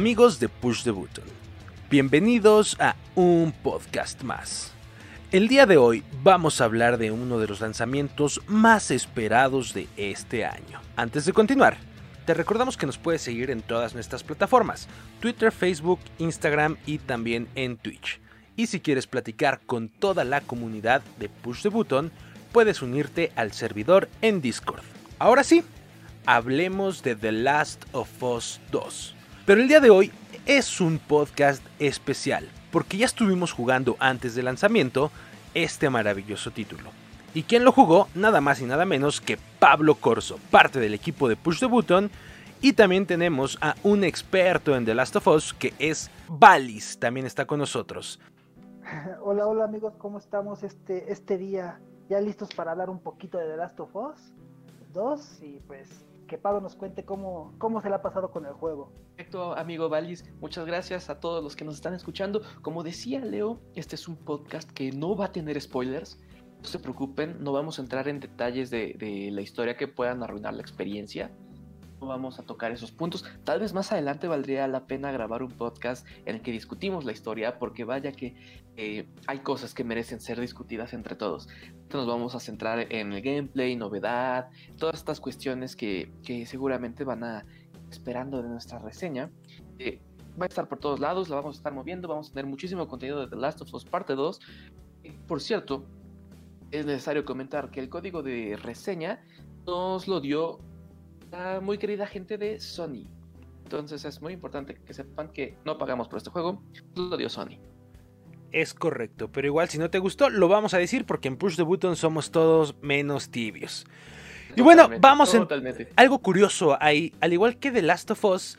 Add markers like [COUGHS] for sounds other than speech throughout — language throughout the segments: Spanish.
Amigos de Push the Button, bienvenidos a un podcast más. El día de hoy vamos a hablar de uno de los lanzamientos más esperados de este año. Antes de continuar, te recordamos que nos puedes seguir en todas nuestras plataformas, Twitter, Facebook, Instagram y también en Twitch. Y si quieres platicar con toda la comunidad de Push the Button, puedes unirte al servidor en Discord. Ahora sí, hablemos de The Last of Us 2. Pero el día de hoy es un podcast especial, porque ya estuvimos jugando antes del lanzamiento este maravilloso título. ¿Y quién lo jugó? Nada más y nada menos que Pablo Corso, parte del equipo de Push the Button. Y también tenemos a un experto en The Last of Us que es Valis, también está con nosotros. [LAUGHS] Hola, hola amigos, ¿cómo estamos este, este día? ¿Ya listos para hablar un poquito de The Last of Us 2? Y pues que Pablo nos cuente cómo, cómo se le ha pasado con el juego. Perfecto, amigo Valis. Muchas gracias a todos los que nos están escuchando. Como decía Leo, este es un podcast que no va a tener spoilers. No se preocupen, no vamos a entrar en detalles de, de la historia que puedan arruinar la experiencia vamos a tocar esos puntos. Tal vez más adelante valdría la pena grabar un podcast en el que discutimos la historia, porque vaya que eh, hay cosas que merecen ser discutidas entre todos. Entonces nos vamos a centrar en el gameplay, novedad, todas estas cuestiones que, seguramente van a esperando de nuestra reseña. Eh, va a estar por todos lados, la vamos a estar moviendo, vamos a tener muchísimo contenido de The Last of Us parte 2. por cierto, es necesario comentar que el código de reseña nos lo dio muy querida gente de Sony. Entonces es muy importante que sepan que no pagamos por este juego, lo dio Sony. Es correcto, pero igual si no te gustó, lo vamos a decir porque en Push the Button somos todos menos tibios. y bueno, vamos en algo curioso ahí, al igual que The Last of Us,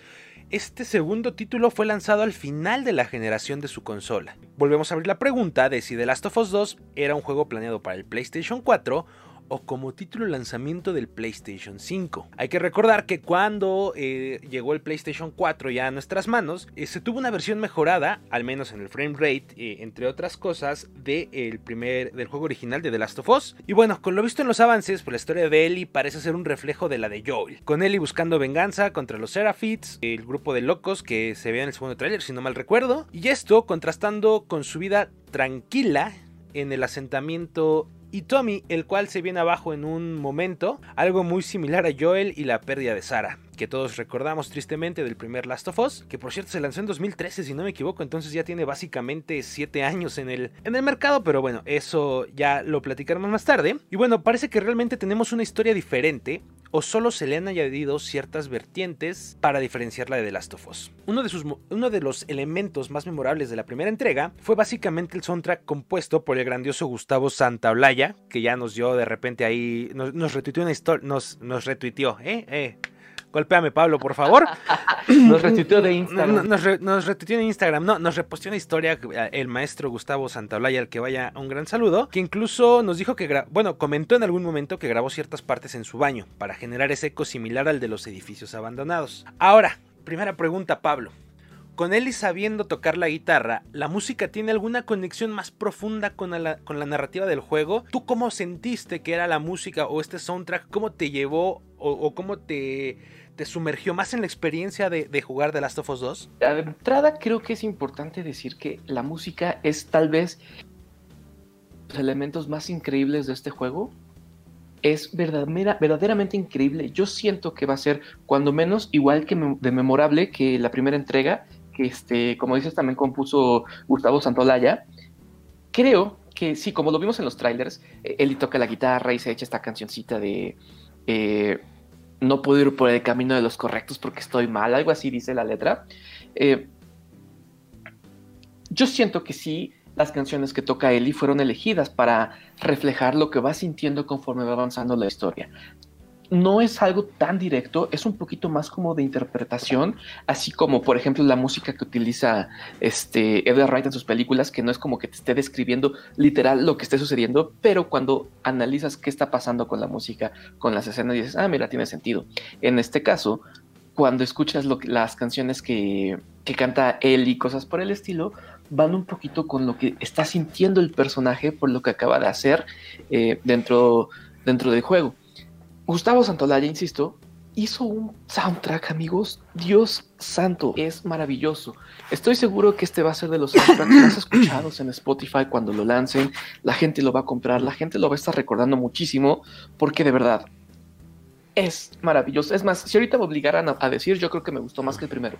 este segundo título fue lanzado al final de la generación de su consola. Volvemos a abrir la pregunta de si The Last of Us 2 era un juego planeado para el PlayStation 4 o como título lanzamiento del PlayStation 5. Hay que recordar que cuando eh, llegó el PlayStation 4 ya a nuestras manos, eh, se tuvo una versión mejorada, al menos en el frame rate, eh, entre otras cosas, del primer del juego original de The Last of Us. Y bueno, con lo visto en los avances, pues la historia de Ellie parece ser un reflejo de la de Joel, con Ellie buscando venganza contra los Seraphites, el grupo de locos que se ve en el segundo tráiler, si no mal recuerdo, y esto contrastando con su vida tranquila en el asentamiento y Tommy, el cual se viene abajo en un momento, algo muy similar a Joel y la pérdida de Sara, que todos recordamos tristemente del primer Last of Us, que por cierto se lanzó en 2013 si no me equivoco, entonces ya tiene básicamente 7 años en el, en el mercado, pero bueno, eso ya lo platicaremos más tarde. Y bueno, parece que realmente tenemos una historia diferente, o solo se le han añadido ciertas vertientes para diferenciarla de The Last of Us. Uno de, sus, uno de los elementos más memorables de la primera entrega fue básicamente el soundtrack compuesto por el grandioso Gustavo Santaolalla, que ya nos dio de repente ahí, nos, nos retuiteó una historia, nos, nos retuiteó, ¿eh? eh Golpéame, Pablo, por favor. [LAUGHS] nos retuiteó de Instagram. Nos, nos retuiteó en Instagram. No, nos reposteó una historia eh, el maestro Gustavo Santaolalla, al que vaya un gran saludo, que incluso nos dijo que, bueno, comentó en algún momento que grabó ciertas partes en su baño para generar ese eco similar al de los edificios abandonados. Ahora, primera pregunta, Pablo. Con él y sabiendo tocar la guitarra, ¿la música tiene alguna conexión más profunda con la, con la narrativa del juego? ¿Tú cómo sentiste que era la música o este soundtrack? ¿Cómo te llevó o cómo te, sumergió más en la experiencia de, jugar The Last of Us 2? De entrada creo que es importante decir que la música es tal vez los elementos más increíbles de este juego. Es verdaderamente increíble. Yo siento que va a ser cuando menos igual que de memorable que la primera entrega, que este, como dices también compuso Gustavo Santolaya. Creo que sí, como lo vimos en los trailers, él toca la guitarra y se echa esta cancioncita de eh, no puedo ir por el camino de los correctos porque estoy mal, algo así dice la letra. Eh, yo siento que sí, las canciones que toca Ellie fueron elegidas para reflejar lo que va sintiendo conforme va avanzando la historia no es algo tan directo, es un poquito más como de interpretación, así como por ejemplo la música que utiliza este Edgar Wright en sus películas, que no es como que te esté describiendo literal lo que esté sucediendo, pero cuando analizas qué está pasando con la música, con las escenas, dices, ah, mira, tiene sentido. En este caso, cuando escuchas las canciones que, canta él y cosas por el estilo, van un poquito con lo que está sintiendo el personaje por lo que acaba de hacer eh, dentro, dentro del juego Gustavo Santolaya, insisto, hizo un soundtrack, amigos. Dios santo, es maravilloso. Estoy seguro que este va a ser de los soundtracks más [COUGHS] escuchados en Spotify cuando lo lancen. La gente lo va a comprar, la gente lo va a estar recordando muchísimo, porque de verdad es maravilloso. Es más, si ahorita me obligaran a, decir, yo creo que me gustó más que el primero.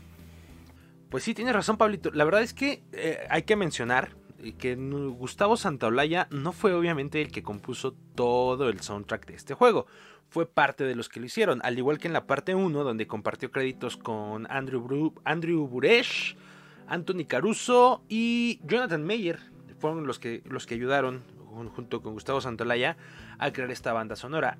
Pues sí, tienes razón, Pablito. La verdad es que eh, hay que mencionar que Gustavo Santaolalla no fue obviamente el que compuso todo el soundtrack de este juego fue parte de los que lo hicieron, al igual que en la parte 1, donde compartió créditos con Andrew, Andrew Buresh, Anthony Caruso y Jonathan Mayer. Fueron los que, los que ayudaron, junto con Gustavo Santolaya, a crear esta banda sonora.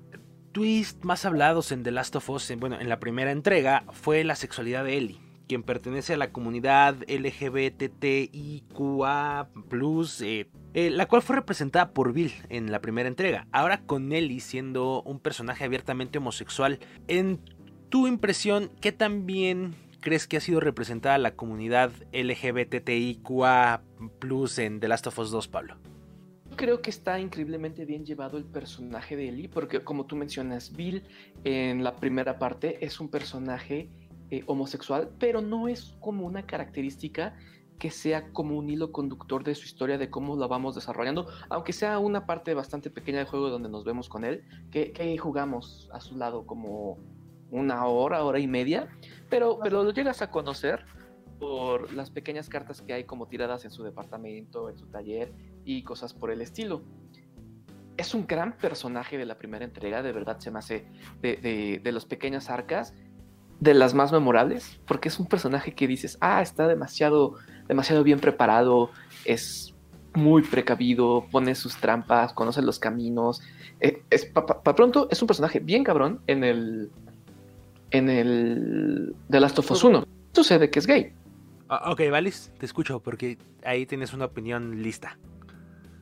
Twist más hablados en The Last of Us, bueno, en la primera entrega, fue la sexualidad de Ellie quien pertenece a la comunidad LGBTIQA, eh, eh, la cual fue representada por Bill en la primera entrega. Ahora con Ellie siendo un personaje abiertamente homosexual, en tu impresión, ¿qué también crees que ha sido representada la comunidad LGBTIQA en The Last of Us 2, Pablo? Creo que está increíblemente bien llevado el personaje de Ellie, porque como tú mencionas, Bill en la primera parte es un personaje eh, homosexual, pero no es como una característica que sea como un hilo conductor de su historia, de cómo la vamos desarrollando, aunque sea una parte bastante pequeña del juego donde nos vemos con él, que, jugamos a su lado como una hora, hora y media, pero, pero lo llegas a conocer por las pequeñas cartas que hay como tiradas en su departamento, en su taller y cosas por el estilo. Es un gran personaje de la primera entrega, de verdad se me hace de, de, de las pequeñas arcas de las más memorables, porque es un personaje que dices, ah, está demasiado, demasiado bien preparado, es muy precavido, pone sus trampas, conoce los caminos. Eh, es para pronto es un personaje bien cabrón en el en el The Last of Us 1. Sucede que es gay. Ah, ok, Valis, te escucho porque ahí tienes una opinión lista.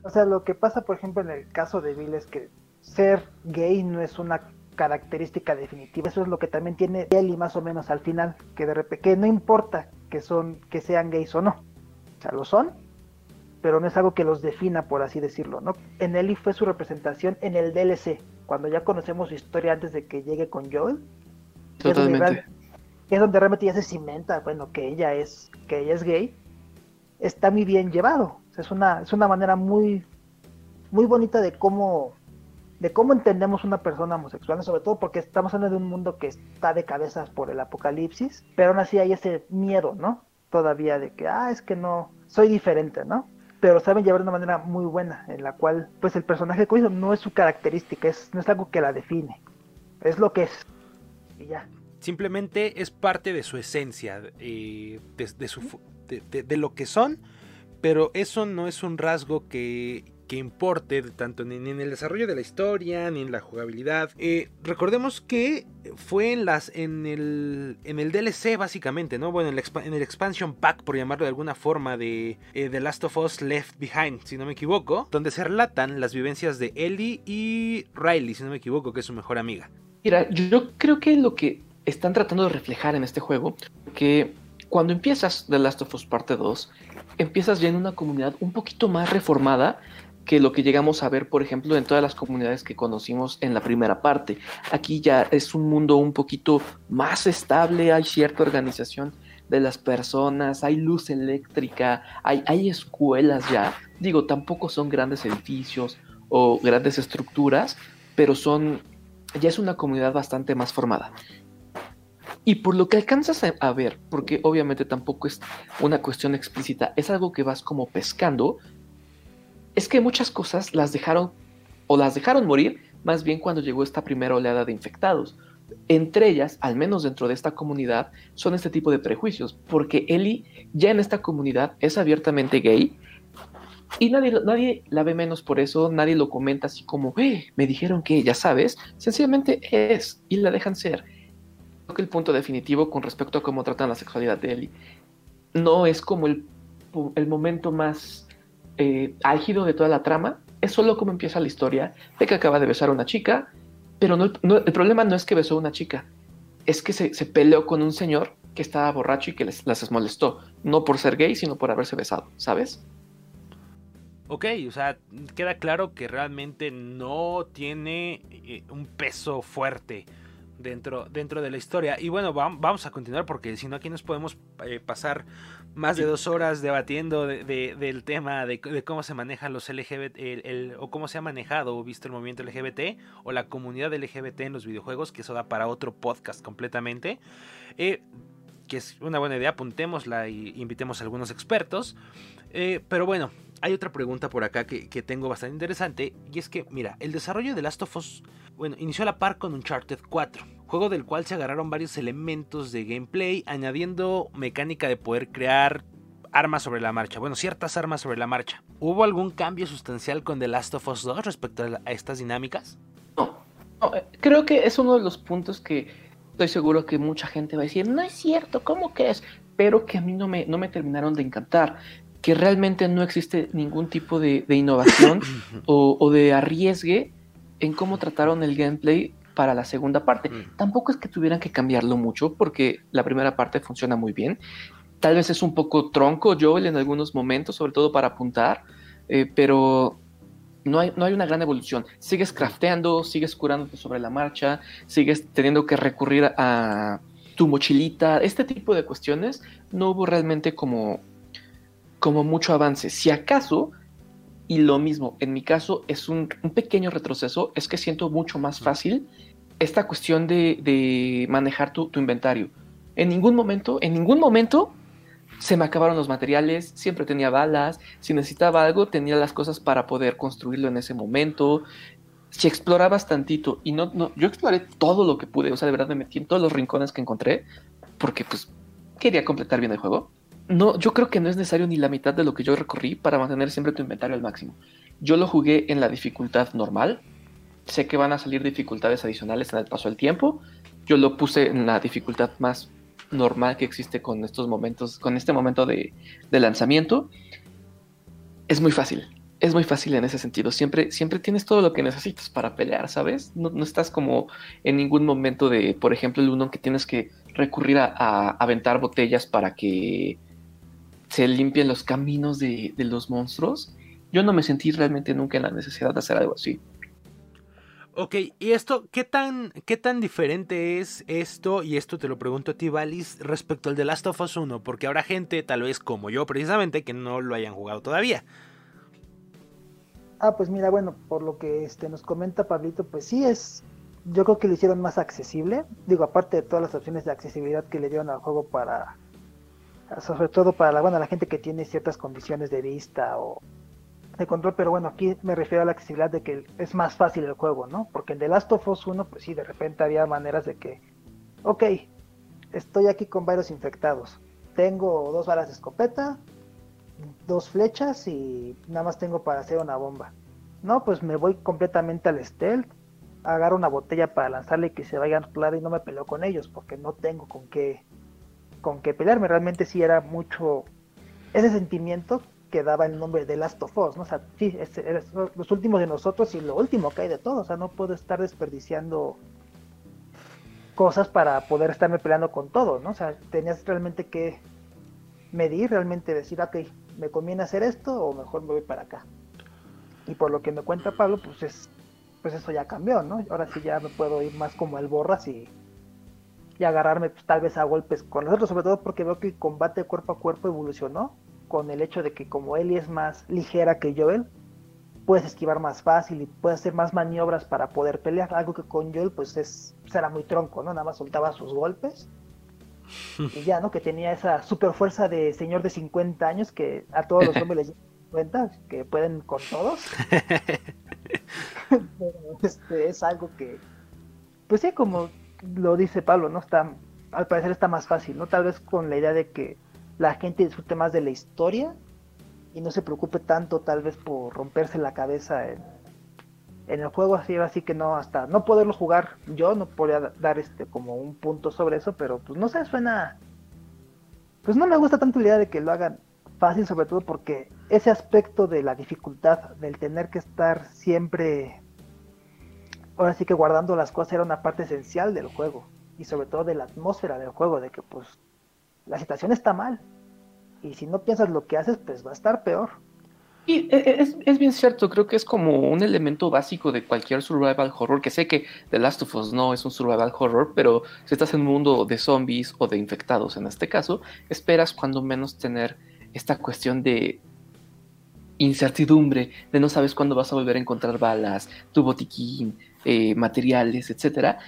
O sea, lo que pasa, por ejemplo, en el caso de Bill es que ser gay no es una característica definitiva. Eso es lo que también tiene Ellie más o menos al final, que de repente que no importa que son que sean gays o no. O sea, lo son, pero no es algo que los defina, por así decirlo, ¿no? En Ellie fue su representación en el DLC, cuando ya conocemos su historia antes de que llegue con Joel. Totalmente. Es donde, realmente ya se cimenta, bueno, que ella es que ella es gay. Está muy bien llevado. es una es una manera muy muy bonita de cómo de cómo entendemos una persona homosexual, sobre todo porque estamos hablando de un mundo que está de cabezas por el apocalipsis, pero aún así hay ese miedo, ¿no? Todavía de que, ah, es que no, soy diferente, ¿no? Pero saben llevar de una manera muy buena, en la cual, pues el personaje que no es su característica, es, no es algo que la define, es lo que es. Y ya. Simplemente es parte de su esencia, eh, de, su, de lo que son, pero eso no es un rasgo que, que importe tanto ni, en el desarrollo de la historia ni en la jugabilidad. Eh, recordemos que fue en las en el en el DLC básicamente, ¿no? Bueno, en el, expansion pack por llamarlo de alguna forma de eh, The Last of Us Left Behind, si no me equivoco, donde se relatan las vivencias de Ellie y Riley, si no me equivoco, que es su mejor amiga. Mira, yo creo que lo que están tratando de reflejar en este juego que cuando empiezas The Last of Us Parte 2, empiezas ya en una comunidad un poquito más reformada que lo que llegamos a ver, por ejemplo, en todas las comunidades que conocimos en la primera parte. Aquí ya es un mundo un poquito más estable, hay cierta organización de las personas, hay luz eléctrica, hay, escuelas ya. Digo, tampoco son grandes edificios o grandes estructuras, pero son, ya es una comunidad bastante más formada. Y por lo que alcanzas a, ver, porque obviamente tampoco es una cuestión explícita, es algo que vas como pescando, es que muchas cosas las dejaron o las dejaron morir más bien cuando llegó esta primera oleada de infectados. Entre ellas, al menos dentro de esta comunidad, son este tipo de prejuicios, porque Ellie ya en esta comunidad es abiertamente gay y nadie, nadie la ve menos por eso, nadie lo comenta así como, eh, me dijeron que, ya sabes, sencillamente es y la dejan ser. Creo que el punto definitivo con respecto a cómo tratan la sexualidad de Ellie no es como el, el momento más eh, álgido de toda la trama es solo como empieza la historia de que acaba de besar a una chica, pero no, el problema no es que besó a una chica, es que se, peleó con un señor que estaba borracho y que les, las molestó, no por ser gay, sino por haberse besado, ¿sabes? Ok, o sea, queda claro que realmente no tiene eh, un peso fuerte dentro, dentro de la historia. Y bueno, vamos a continuar porque si no aquí nos podemos eh, pasar más de dos horas debatiendo del tema de, cómo se manejan los LGBT el, o cómo se ha manejado o visto el movimiento LGBT o la comunidad LGBT en los videojuegos, que eso da para otro podcast completamente. Eh, que es una buena idea, apuntémosla y invitemos a algunos expertos. Eh, pero bueno, hay otra pregunta por acá que, tengo bastante interesante. Y es que, mira, el desarrollo de Last of Us, bueno, inició a la par con Uncharted 4. Juego del cual se agarraron varios elementos de gameplay, añadiendo mecánica de poder crear armas sobre la marcha. Bueno, ciertas armas sobre la marcha. ¿Hubo algún cambio sustancial con The Last of Us 2 respecto a, estas dinámicas? No, eh, creo que es uno de los puntos que estoy seguro que mucha gente va a decir, no es cierto, ¿cómo que es? Pero que a mí no me, no me terminaron de encantar que realmente no existe ningún tipo de, innovación [COUGHS] o, de arriesgue en cómo trataron el gameplay para la segunda parte. Mm. Tampoco es que tuvieran que cambiarlo mucho porque la primera parte funciona muy bien. Tal vez es un poco tronco Joel en algunos momentos, sobre todo para apuntar, eh, pero no hay, no hay una gran evolución. Sigues crafteando, sigues curándote sobre la marcha, sigues teniendo que recurrir a tu mochilita, este tipo de cuestiones. No hubo realmente como como mucho avance. Si acaso, y lo mismo, en mi caso es un, pequeño retroceso, es que siento mucho más fácil esta cuestión de, manejar tu, inventario. En ningún momento, en ningún momento se me acabaron los materiales, siempre tenía balas, si necesitaba algo tenía las cosas para poder construirlo en ese momento. Si explorabas tantito y no, no, yo exploré todo lo que pude, o sea, de verdad me metí en todos los rincones que encontré, porque pues quería completar bien el juego no, yo creo que no es necesario ni la mitad de lo que yo recorrí para mantener siempre tu inventario al máximo. Yo lo jugué en la dificultad normal. Sé que van a salir dificultades adicionales en el paso del tiempo. Yo lo puse en la dificultad más normal que existe con estos momentos, con este momento de, lanzamiento. Es muy fácil. Es muy fácil en ese sentido. Siempre, siempre tienes todo lo que necesitas para pelear, ¿sabes? No, estás como en ningún momento de, por ejemplo, el uno que tienes que recurrir a aventar botellas para que se limpien los caminos de, los monstruos. Yo no me sentí realmente nunca en la necesidad de hacer algo así. Ok, y esto, ¿qué tan, ¿qué tan diferente es esto? Y esto te lo pregunto a ti, Valis, respecto al de Last of Us 1, porque habrá gente, tal vez como yo precisamente, que no lo hayan jugado todavía. Ah, pues mira, bueno, por lo que este, nos comenta Pablito, pues sí es, yo creo que lo hicieron más accesible. Digo, aparte de todas las opciones de accesibilidad que le dieron al juego para sobre todo para la, bueno, la gente que tiene ciertas condiciones de vista o de control, pero bueno, aquí me refiero a la accesibilidad de que es más fácil el juego, ¿no? Porque en The Last of Us 1, pues sí, de repente había maneras de que, ok, estoy aquí con varios infectados, tengo dos balas de escopeta, dos flechas y nada más tengo para hacer una bomba. No, pues me voy completamente al stealth, agarro una botella para lanzarle y que se vayan a y no me peleo con ellos porque no tengo con qué con que pelearme. Realmente sí era mucho ese sentimiento que daba el nombre de Last of Us, ¿no? O sea, sí, es, los últimos de nosotros y lo último que hay de todo. O sea, no puedo estar desperdiciando cosas para poder estarme peleando con todo, ¿no? O sea, tenías realmente que medir, realmente decir, ok, ¿me conviene hacer esto o mejor me voy para acá? Y por lo que me cuenta Pablo, pues es pues eso ya cambió, ¿no? Ahora sí ya me puedo ir más como el borras y y agarrarme pues, tal vez a golpes con los otros, sobre todo porque veo que el combate cuerpo a cuerpo evolucionó con el hecho de que como Ellie es más ligera que Joel, puedes esquivar más fácil y puedes hacer más maniobras para poder pelear, algo que con Joel pues es será muy tronco, ¿no? Nada más soltaba sus golpes. [LAUGHS] y ya, ¿no? Que tenía esa super fuerza de señor de 50 años que a todos los hombres les [LAUGHS] cuenta que pueden con todos. [LAUGHS] este, es algo que, pues sí, como lo dice Pablo, ¿no? Está, al parecer está más fácil, ¿no? Tal vez con la idea de que la gente disfrute más de la historia y no se preocupe tanto tal vez por romperse la cabeza en, el juego así, así que no, hasta no poderlo jugar yo no podría dar este como un punto sobre eso, pero pues no sé, suena, pues no me gusta tanto la idea de que lo hagan fácil, sobre todo porque ese aspecto de la dificultad, del tener que estar siempre ahora sí que guardando las cosas era una parte esencial del juego y sobre todo de la atmósfera del juego, de que pues la situación está mal y si no piensas lo que haces pues va a estar peor. Y e, e, es, es, bien cierto, creo que es como un elemento básico de cualquier survival horror, que sé que The Last of Us no es un survival horror, pero si estás en un mundo de zombies o de infectados en este caso, esperas cuando menos tener esta cuestión de incertidumbre, de no sabes cuándo vas a volver a encontrar balas, tu botiquín, eh, materiales, etcétera.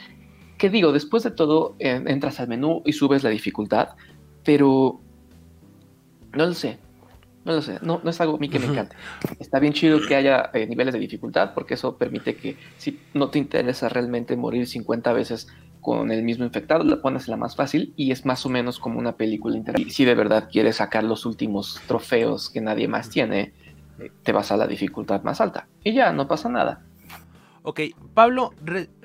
Que digo, después de todo, entras al menú y subes la dificultad, pero no lo sé. No lo sé, no, no es algo a mí que me encante. Está bien chido que haya eh, niveles de dificultad porque eso permite que si no te interesa realmente morir 50 veces con el mismo infectado, la pones la más fácil y es más o menos como una película interactiva. Si de verdad quieres sacar los últimos trofeos que nadie más tiene, eh, te vas a la dificultad más alta. Y ya, no pasa nada. Ok, Pablo,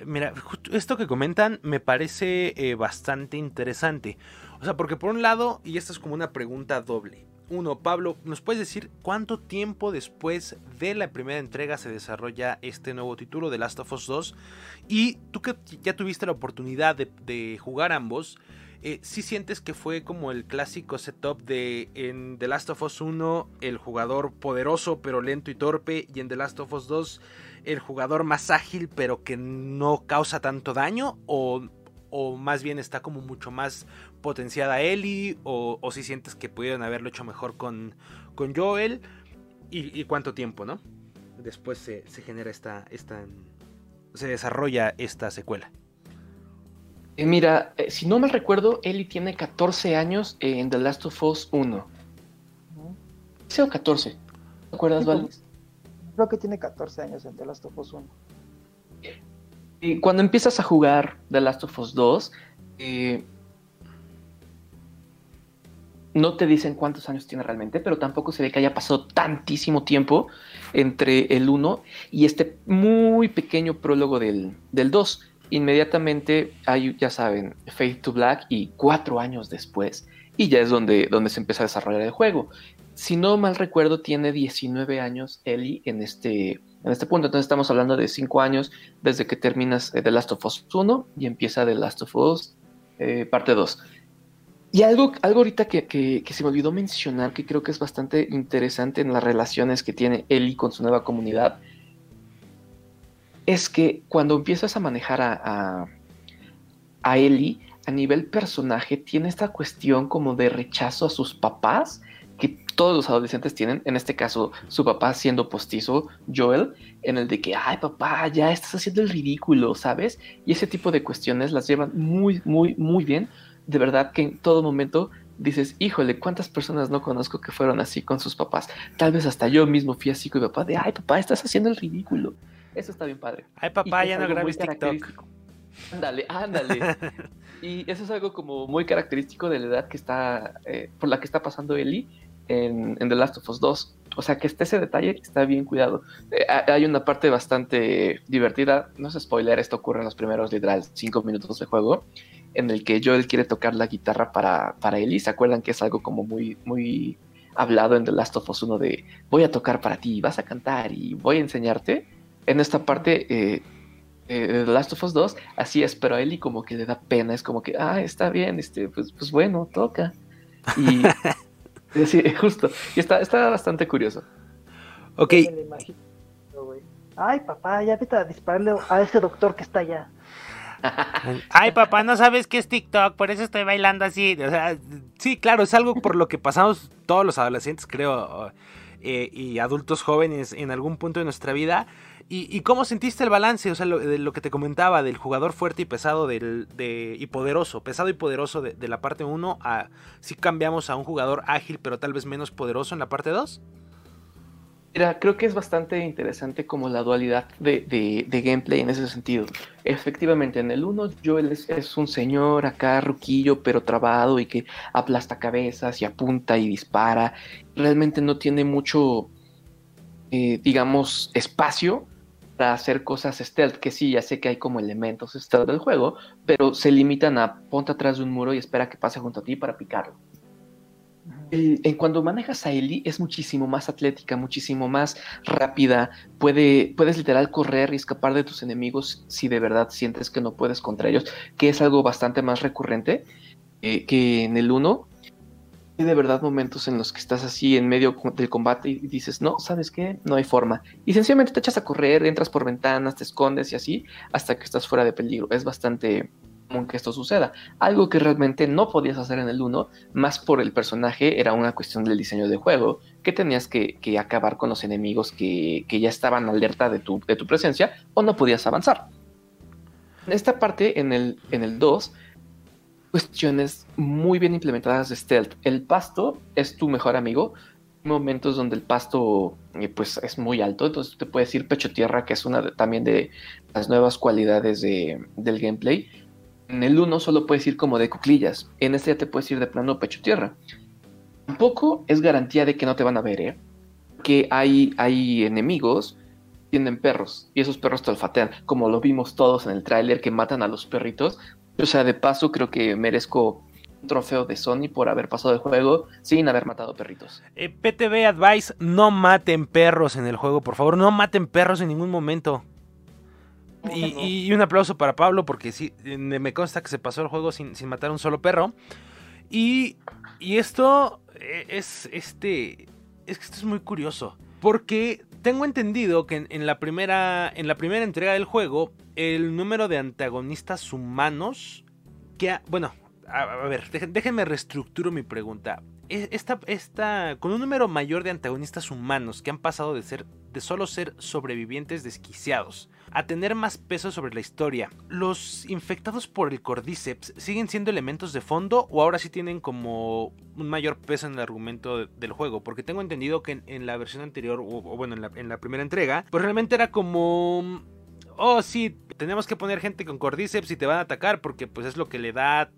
mira, esto que comentan me parece eh, bastante interesante. O sea, porque por un lado, y esto es como una pregunta doble. Uno, Pablo, ¿nos puedes decir cuánto tiempo después de la primera entrega se desarrolla este nuevo título de Last of Us 2? Y tú que ya tuviste la oportunidad de, jugar ambos, eh, ¿sí sientes que fue como el clásico setup de en The Last of Us 1 el jugador poderoso pero lento y torpe y en The Last of Us 2 el jugador más ágil pero que no causa tanto daño? ¿O, o más bien está como mucho más potenciada Ellie o, si sientes que pudieron haberlo hecho mejor con, con Joel y, cuánto tiempo, ¿no? Después se, genera esta, esta, se desarrolla esta secuela. Eh, mira, eh, si no me recuerdo, Ellie tiene 14 años en The Last of Us 1. ¿Sí o 14? ¿Te acuerdas, sí, Creo que tiene 14 años en The Last of Us 1. Y cuando empiezas a jugar The Last of Us 2, eh, no te dicen cuántos años tiene realmente, pero tampoco se ve que haya pasado tantísimo tiempo entre el 1 y este muy pequeño prólogo del, 2. Inmediatamente hay, ya saben, Faith to Black y cuatro años después, y ya es donde, donde se empieza a desarrollar el juego. Si no mal recuerdo, tiene 19 años Ellie en este, en este punto. Entonces estamos hablando de 5 años desde que terminas eh, The Last of Us 1 y empieza The Last of Us eh, parte 2. Y algo, algo ahorita que, se me olvidó mencionar, que creo que es bastante interesante en las relaciones que tiene Ellie con su nueva comunidad, es que cuando empiezas a manejar a, a, a Ellie, a nivel personaje, tiene esta cuestión como de rechazo a sus papás que todos los adolescentes tienen, en este caso su papá siendo postizo, Joel, en el de que, ay papá, ya estás haciendo el ridículo, ¿sabes? Y ese tipo de cuestiones las llevan muy, muy, muy bien de verdad que en todo momento dices, híjole, ¿cuántas personas no conozco que fueron así con sus papás? Tal vez hasta yo mismo fui así con mi papá, de, ay papá, estás haciendo el ridículo. Eso está bien padre. Ay papá, ya no grabes TikTok. Ándale, ándale. y eso es algo como muy característico de la edad que está, eh, por la que está pasando Ellie en, The Last of Us 2. O sea, que esté ese detalle está bien cuidado. Eh, hay una parte bastante divertida, no es spoiler, esto ocurre en los primeros literal 5 minutos de juego, en el que Joel quiere tocar la guitarra para, para Ellie. ¿Se acuerdan que es algo como muy, muy hablado en The Last of Us 1 de voy a tocar para ti, vas a cantar y voy a enseñarte? En esta parte eh, eh, Last of Us 2, así es, pero a Ellie como que le da pena, es como que, ah, está bien, este, pues, pues bueno, toca. Y [LAUGHS] sí, justo, y está, está bastante curioso. Ok. Ay, papá, ya vete a dispararle a ese doctor que está allá. [LAUGHS] Ay, papá, no sabes qué es TikTok, por eso estoy bailando así. O sea, sí, claro, es algo por lo que pasamos todos los adolescentes, creo, eh, y adultos jóvenes en algún punto de nuestra vida. ¿Y, cómo sentiste el balance? O sea, lo, de lo que te comentaba, del jugador fuerte y pesado del, de, y poderoso, pesado y poderoso de, de la parte 1, a si cambiamos a un jugador ágil, pero tal vez menos poderoso en la parte 2? Mira, creo que es bastante interesante como la dualidad de, gameplay en ese sentido. Efectivamente, en el 1 Joel es, un señor acá ruquillo pero trabado y que aplasta cabezas y apunta y dispara. Realmente no tiene mucho, eh, digamos, espacio para hacer cosas stealth, que sí, ya sé que hay como elementos stealth del juego, pero se limitan a ponte atrás de un muro y espera que pase junto a ti para picarlo en cuando manejas a Ellie es muchísimo más atlética, muchísimo más rápida. Puede, puedes literal correr y escapar de tus enemigos si de verdad sientes que no puedes contra ellos, que es algo bastante más recurrente eh, que en el 1. Hay de verdad momentos en los que estás así en medio del combate y dices, no, ¿sabes qué? No hay forma. Y sencillamente te echas a correr, entras por ventanas, te escondes y así hasta que estás fuera de peligro. Es bastante común que esto suceda. Algo que realmente no podías hacer en el 1, más por el personaje, era una cuestión del diseño de juego, que tenías que, acabar con los enemigos que, ya estaban alerta de tu, de tu presencia o no podías avanzar. En esta parte, en el, en el 2, cuestiones muy bien implementadas de stealth. El pasto es tu mejor amigo. Hay momentos donde el pasto eh, pues es muy alto, entonces te puedes ir pecho tierra, que es una también de las nuevas cualidades de, del gameplay. En el 1 solo puedes ir como de cuclillas, en este ya te puedes ir de plano pecho tierra. Tampoco es garantía de que no te van a ver, ¿eh? que hay, hay enemigos tienen perros y esos perros te olfatean, como lo vimos todos en el tráiler que matan a los perritos o sea, de paso creo que merezco un trofeo de Sony por haber pasado el juego sin haber matado perritos. Eh, PTV Advice, no maten perros en el juego, por favor, no maten perros en ningún momento. Y, un aplauso para Pablo porque sí, me consta que se pasó el juego sin, matar un solo perro. Y, y esto eh, es este es que esto es muy curioso porque tengo entendido que en, la primera, en la primera entrega del juego, el número de antagonistas humanos que... bueno, a, ver, déjenme reestructuro mi pregunta. E, esta, esta, con un número mayor de antagonistas humanos que han pasado de ser solo ser sobrevivientes desquiciados a tener más peso sobre la historia. ¿Los infectados por el Cordyceps siguen siendo elementos de fondo o ahora sí tienen como un mayor peso en el argumento del juego? Porque tengo entendido que en, la versión anterior, o, bueno, en la, primera entrega, pues realmente era como oh sí, tenemos que poner gente con Cordyceps y te van a atacar porque pues es lo que le da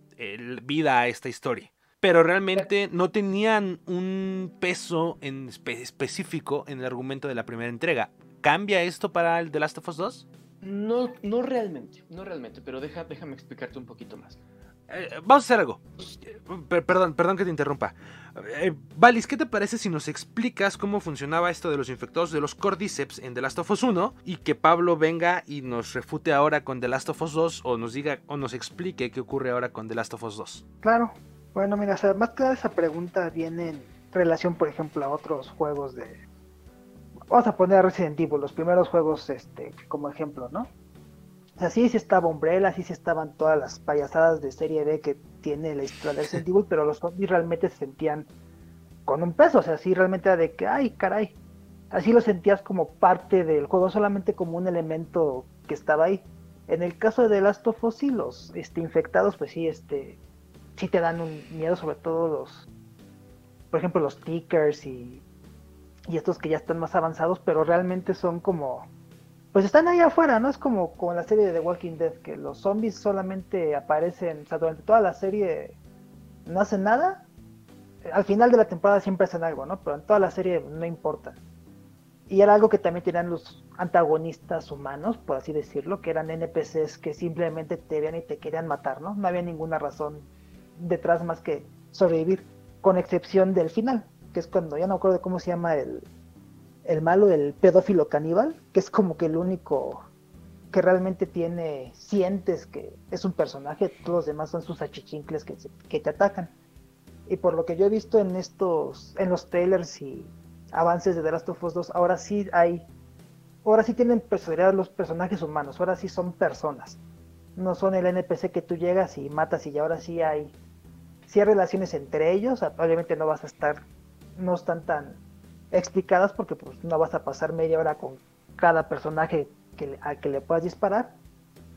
vida a esta historia. Pero realmente no tenían un peso en específico en el argumento de la primera entrega. ¿Cambia esto para el The Last of Us 2? No, no realmente, no realmente, pero deja, déjame explicarte un poquito más. Eh, vamos a hacer algo. perdón, perdón que te interrumpa. Eh, Valis, ¿qué te parece si nos explicas cómo funcionaba esto de los infectados de los Cordyceps en The Last of Us 1 y que Pablo venga y nos refute ahora con The Last of Us 2 o nos diga o nos explique qué ocurre ahora con The Last of Us 2? Claro. Bueno, mira, más que esa pregunta viene en relación, por ejemplo, a otros juegos de, vamos a poner a Resident Evil, los primeros juegos este, como ejemplo, ¿no? O sea, sí, sí estaba Umbrella, sí, sí estaban todas las payasadas de serie B que tiene la historia de Resident [LAUGHS] Evil, pero los zombies realmente se sentían con un peso, o sea, sí realmente era de que, ay, caray, así lo sentías como parte del juego, solamente como un elemento que estaba ahí. En el caso de Last of Us, sí, los este, infectados, pues sí, este, sí te dan un miedo, sobre todo los, por ejemplo, los tickers y y estos que ya están más avanzados, pero realmente son como, pues están ahí afuera, ¿no? Es como con la serie de The Walking Dead, que los zombies solamente aparecen, o sea, durante toda la serie no hacen nada. Al final de la temporada siempre hacen algo, ¿no? Pero en toda la serie no importa. Y era algo que también tenían los antagonistas humanos, por así decirlo, que eran NPCs que simplemente te veían y te querían matar, ¿no? No había ninguna razón detrás más que sobrevivir, con excepción del final, que es cuando ya no me acuerdo cómo se llama el, el malo del pedófilo caníbal, que es como que el único que realmente tiene, sientes que es un personaje, todos los demás son sus achichincles que, que te atacan. Y por lo que yo he visto en estos, en los trailers y avances de The Last of Us 2, ahora sí hay, ahora sí tienen personalidad los personajes humanos, ahora sí son personas. No son el NPC que tú llegas y matas y ahora sí hay, sí hay relaciones entre ellos, obviamente no vas a estar no están tan explicadas porque pues no vas a pasar media hora con cada personaje que, al que le puedas disparar.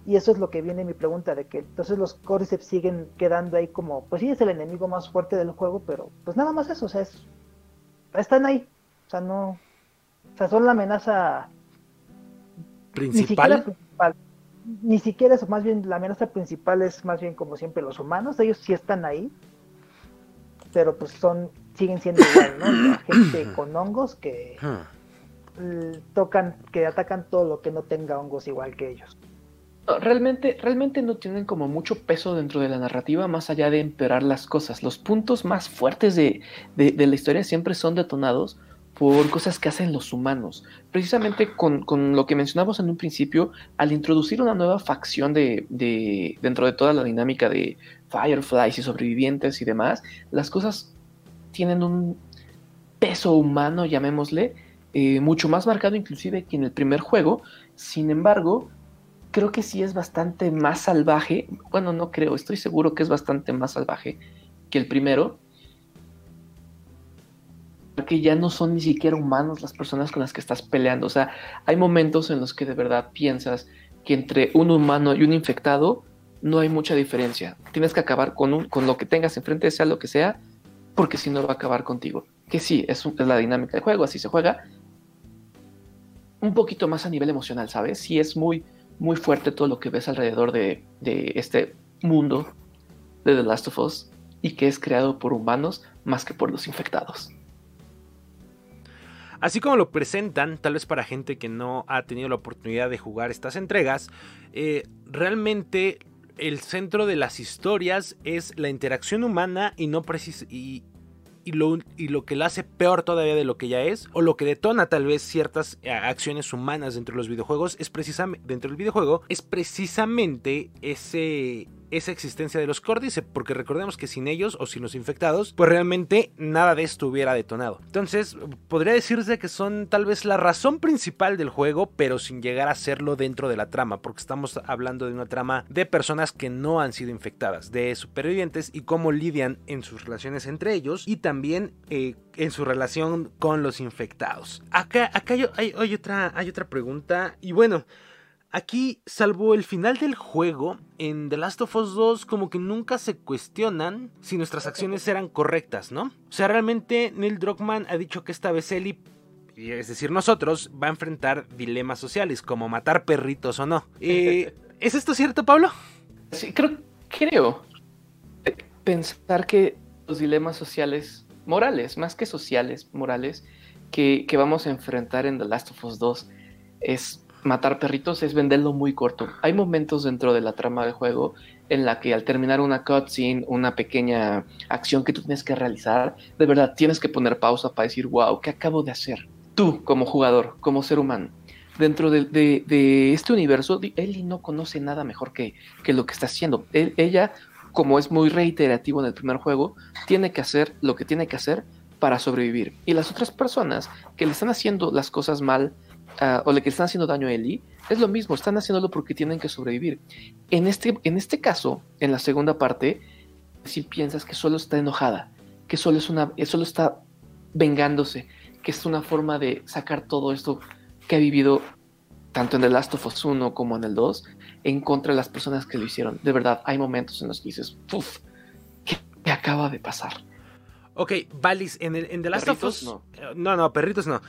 Y eso es lo que viene mi pregunta, de que entonces los Cordyceps siguen quedando ahí como, pues sí, es el enemigo más fuerte del juego, pero pues nada más eso, o sea, están ahí. O sea, no, o sea, son la amenaza principal. Ni siquiera, principal, ni siquiera eso, más bien la amenaza principal es más bien como siempre los humanos, ellos sí están ahí, pero pues son siguen siendo igual, ¿no? gente [CLEARS THROAT] con hongos que tocan, que atacan todo lo que no tenga hongos igual que ellos. realmente, realmente no tienen como mucho peso dentro de la narrativa más allá de empeorar las cosas. Los puntos más fuertes de, de, la historia siempre son detonados por cosas que hacen los humanos. Precisamente con, con, lo que mencionamos en un principio, al introducir una nueva facción de, de, dentro de toda la dinámica de Fireflies y sobrevivientes y demás, las cosas tienen un peso humano, llamémosle, eh, mucho más marcado inclusive que en el primer juego. Sin embargo, creo que sí es bastante más salvaje. Bueno, no creo, estoy seguro que es bastante más salvaje que el primero. Porque ya no son ni siquiera humanos las personas con las que estás peleando. O sea, hay momentos en los que de verdad piensas que entre un humano y un infectado no hay mucha diferencia. Tienes que acabar con, con lo que tengas enfrente, sea lo que sea, porque si no va a acabar contigo. Que sí, es, es la dinámica del juego, así se juega. Un poquito más a nivel emocional, ¿sabes? Sí es muy, muy fuerte todo lo que ves alrededor de, de este mundo de The Last of Us y que es creado por humanos más que por los infectados. Así como lo presentan, tal vez para gente que no ha tenido la oportunidad de jugar estas entregas, eh, realmente el centro de las historias es la interacción humana y no precis y, lo, y lo que la hace peor todavía de lo que ya es, o lo que detona tal vez ciertas eh, acciones humanas dentro de los videojuegos, es precisamente, dentro del videojuego, es precisamente ese, esa existencia de los Córdice, porque recordemos que sin ellos o sin los infectados, pues realmente nada de esto hubiera detonado. Entonces, podría decirse que son tal vez la razón principal del juego, pero sin llegar a serlo dentro de la trama, porque estamos hablando de una trama de personas que no han sido infectadas, de supervivientes y cómo lidian en sus relaciones entre ellos y también eh, en su relación con los infectados. Acá, acá hay, otra, hay otra pregunta y bueno. Aquí, salvo el final del juego, en The Last of Us 2 como que nunca se cuestionan si nuestras acciones eran correctas, ¿no? O sea, realmente Neil Druckmann ha dicho que esta vez Ellie, es decir, nosotros, va a enfrentar dilemas sociales, como matar perritos o no. [LAUGHS] Eh, ¿Es esto cierto, Pablo? Sí, creo, creo. Pensar que los dilemas sociales, morales, más que sociales, morales, que, que vamos a enfrentar en The Last of Us 2 es matar perritos es venderlo muy corto. Hay momentos dentro de la trama del juego en la que al terminar una cutscene, una pequeña acción que tú tienes que realizar, de verdad tienes que poner pausa para decir, wow, ¿qué acabo de hacer? Tú como jugador, como ser humano. Dentro de, este universo, Ellie no conoce nada mejor que, que lo que está haciendo. ella, como es muy reiterativo en el primer juego, tiene que hacer lo que tiene que hacer para sobrevivir. Y las otras personas que le están haciendo las cosas mal, o le que están haciendo daño a Ellie, es lo mismo, están haciéndolo porque tienen que sobrevivir. En este, en este caso, en la segunda parte, si piensas que solo está enojada, que solo, es una, solo está vengándose, que es una forma de sacar todo esto que ha vivido tanto en The Last of Us 1 como en el 2 en contra de las personas que lo hicieron. De verdad, hay momentos en los que dices, ¡puf! ¿Qué acaba de pasar? Ok, Valis, en, el, en The Last of Us. No. No, no, perritos no.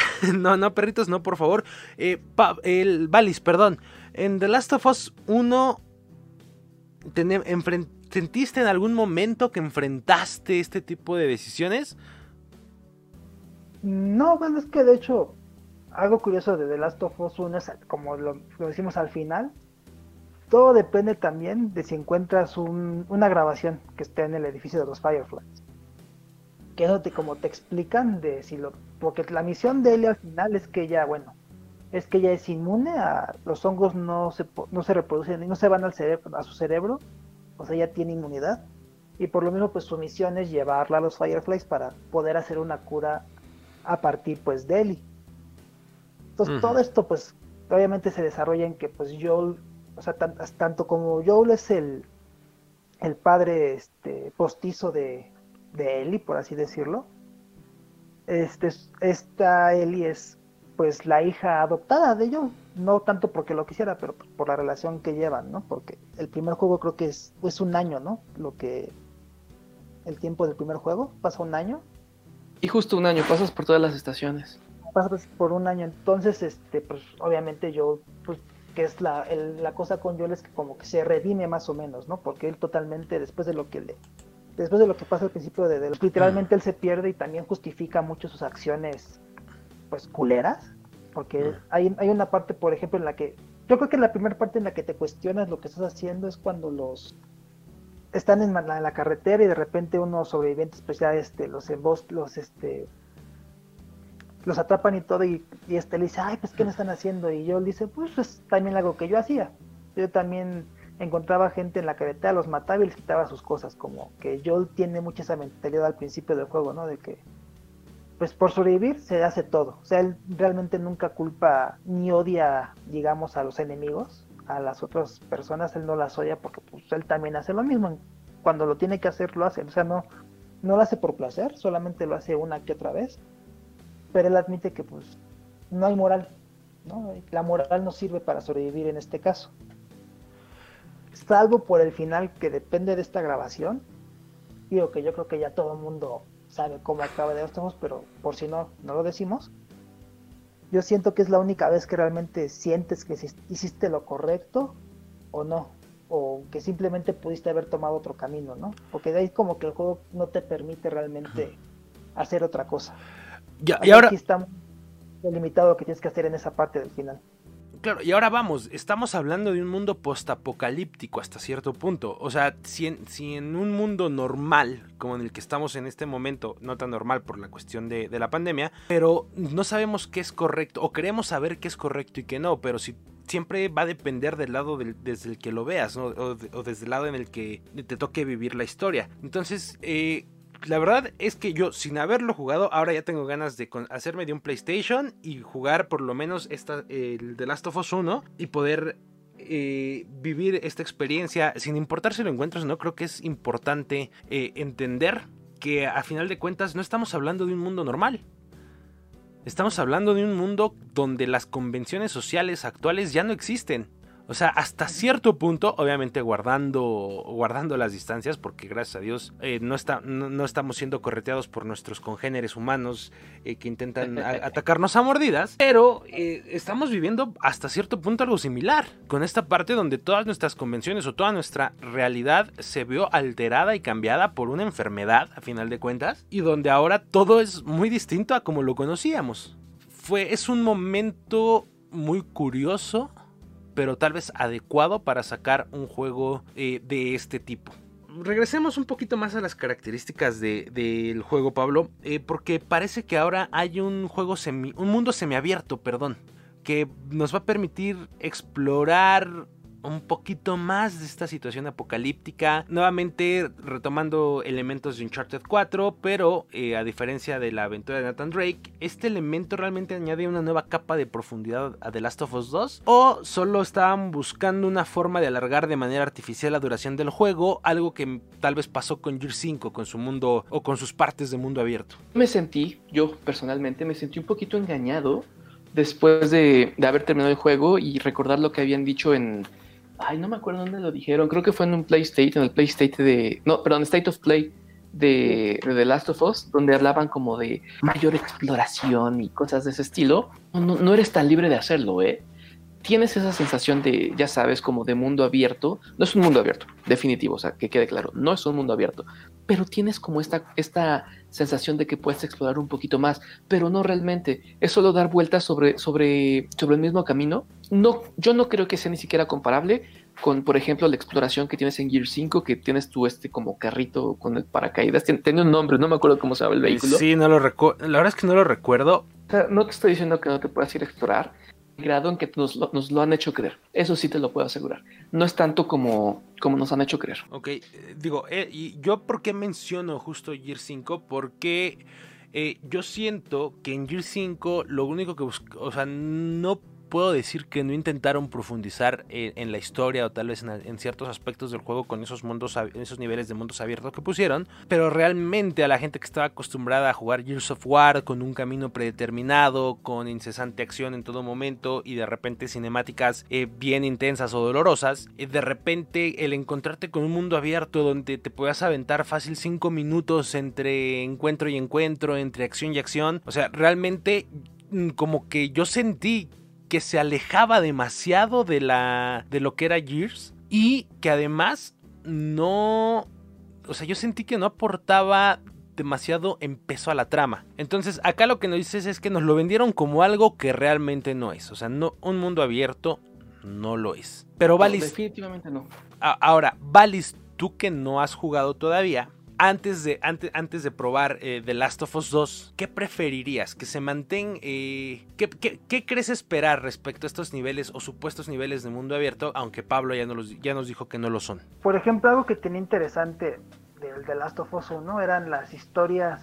[LAUGHS] no, no, perritos no, por favor. Eh, el Valis, perdón. En The Last of Us 1. ¿Sentiste en algún momento que enfrentaste este tipo de decisiones? No, bueno, es que de hecho, algo curioso de The Last of Us 1 es, como lo, decimos al final, todo depende también de si encuentras una grabación que esté en el edificio de los Fireflies que no te como te explican de si lo porque la misión de él al final es que ella bueno es que ella es inmune a los hongos no se no se reproducen no se van al cerebro a su cerebro o sea ella tiene inmunidad y por lo mismo pues su misión es llevarla a los Fireflies para poder hacer una cura a partir pues de Ellie entonces todo esto pues obviamente se desarrolla en que pues Joel o sea tanto como Joel es el el padre este postizo de de Ellie, por así decirlo. Este, esta Ellie es pues la hija adoptada de Joel, no tanto porque lo quisiera, pero por la relación que llevan, ¿no? Porque el primer juego creo que es, es un año, ¿no? Lo que el tiempo del primer juego pasa un año. Y justo un año, pasas por todas las estaciones. Pasas por un año, entonces, este, pues obviamente yo, pues, que es la, la cosa con Joel es que como que se redime más o menos, ¿no? Porque él totalmente, después de lo que le después de lo que pasa al principio de, literalmente él se pierde y también justifica mucho sus acciones pues culeras porque hay, hay una parte por ejemplo en la que yo creo que la primera parte en la que te cuestionas lo que estás haciendo es cuando los están en la, carretera y de repente unos sobrevivientes pues ya este los embos los este los atrapan y todo y, y este le dice ay pues qué no están haciendo y yo le dice pues es también algo que yo hacía. Yo también encontraba gente en la carretera, los mataba y les quitaba sus cosas, como que Joel tiene mucha esa mentalidad al principio del juego, ¿no? De que, pues por sobrevivir se hace todo, o sea, él realmente nunca culpa ni odia, digamos, a los enemigos, a las otras personas, él no las odia porque pues él también hace lo mismo, cuando lo tiene que hacer lo hace, o sea, no, no lo hace por placer, solamente lo hace una que otra vez, pero él admite que pues no hay moral, ¿no? La moral no sirve para sobrevivir en este caso salvo por el final que depende de esta grabación. Digo que yo creo que ya todo el mundo sabe cómo acaba de estamos, pero por si no, no lo decimos. Yo siento que es la única vez que realmente sientes que hiciste lo correcto o no, o que simplemente pudiste haber tomado otro camino, ¿no? Porque de ahí como que el juego no te permite realmente hacer otra cosa. Ya, y ahora... Aquí está delimitado lo que tienes que hacer en esa parte del final. Claro, y ahora vamos, estamos hablando de un mundo postapocalíptico hasta cierto punto. O sea, si en, un mundo normal, como en el que estamos en este momento, no tan normal por la cuestión de, la pandemia, pero no sabemos qué es correcto, o queremos saber qué es correcto y qué no, pero si siempre va a depender del lado desde el que lo veas, o, o, desde el lado en el que te toque vivir la historia. Entonces, eh, la verdad es que yo, sin haberlo jugado, ahora ya tengo ganas de hacerme de un PlayStation y jugar por lo menos esta, el The Last of Us 1 y poder eh, vivir esta experiencia, sin importar si lo encuentras o no, creo que es importante eh, entender que a final de cuentas no estamos hablando de un mundo normal. Estamos hablando de un mundo donde las convenciones sociales actuales ya no existen. O sea, hasta cierto punto, obviamente guardando, guardando las distancias, porque gracias a Dios eh, no, está, no, estamos siendo correteados por nuestros congéneres humanos eh, que intentan [LAUGHS] atacarnos a mordidas, pero eh, estamos viviendo hasta cierto punto algo similar, con esta parte donde todas nuestras convenciones o toda nuestra realidad se vio alterada y cambiada por una enfermedad, a final de cuentas, y donde ahora todo es muy distinto a como lo conocíamos. Fue, es un momento muy curioso pero tal vez adecuado para sacar un juego eh, de este tipo. Regresemos un poquito más a las características del juego, Pablo, eh, porque parece que ahora hay un juego semi, un mundo semiabierto, perdón, que nos va a permitir explorar un poquito más de esta situación apocalíptica. Nuevamente retomando elementos de Uncharted 4, pero eh, a diferencia de la aventura de Nathan Drake, este elemento realmente añade una nueva capa de profundidad a The Last of Us 2. O solo estaban buscando una forma de alargar de manera artificial la duración del juego, algo que tal vez pasó con Gear 5, con su mundo o con sus partes de mundo abierto. Me sentí, yo personalmente me sentí un poquito engañado después de, de haber terminado el juego y recordar lo que habían dicho en Ay, no me acuerdo dónde lo dijeron. Creo que fue en un PlayStation, en el PlayStation de. No, perdón, State of Play de, The Last of Us, donde hablaban como de mayor exploración y cosas de ese estilo. No, no eres tan libre de hacerlo, ¿eh? Tienes esa sensación de, ya sabes, como de mundo abierto. No es un mundo abierto, definitivo, o sea, que quede claro, no es un mundo abierto, pero tienes como esta, esta sensación de que puedes explorar un poquito más, pero no realmente. Es solo dar vueltas sobre, sobre, sobre el mismo camino. No, yo no creo que sea ni siquiera comparable con, por ejemplo, la exploración que tienes en Gear 5, que tienes tú este como carrito con el paracaídas. Tiene, un nombre, no me acuerdo cómo se llama el vehículo. Sí, no lo recuerdo. La verdad es que no lo recuerdo. O sea, no te estoy diciendo que no te puedas ir a explorar, grado en que nos lo, han hecho creer. Eso sí te lo puedo asegurar. No es tanto como, como nos han hecho creer. Ok, eh, digo, eh, y yo por qué menciono justo Gear 5, porque eh, yo siento que en Gear 5 lo único que busco, o sea, no puedo decir que no intentaron profundizar en, la historia o tal vez en, ciertos aspectos del juego con esos mundos, esos niveles de mundos abiertos que pusieron, pero realmente a la gente que estaba acostumbrada a jugar Gears of War con un camino predeterminado, con incesante acción en todo momento y de repente cinemáticas eh, bien intensas o dolorosas, eh, de repente el encontrarte con un mundo abierto donde te puedas aventar fácil 5 minutos entre encuentro y encuentro, entre acción y acción, o sea, realmente mm, como que yo sentí que se alejaba demasiado de, la, de lo que era Gears y que además no... O sea, yo sentí que no aportaba demasiado en peso a la trama. Entonces, acá lo que nos dices es que nos lo vendieron como algo que realmente no es. O sea, no, un mundo abierto no lo es. Pero Valis. definitivamente no. ahora, Valis, tú que no has jugado todavía, antes de, antes, antes de probar eh, The Last of Us 2, ¿qué preferirías? ¿Que se mantenga? Eh, ¿qué, crees esperar respecto a estos niveles o supuestos niveles de mundo abierto? Aunque Pablo ya, ya nos dijo que no lo son. Por ejemplo, algo que tenía interesante del The Last of Us 1 eran las historias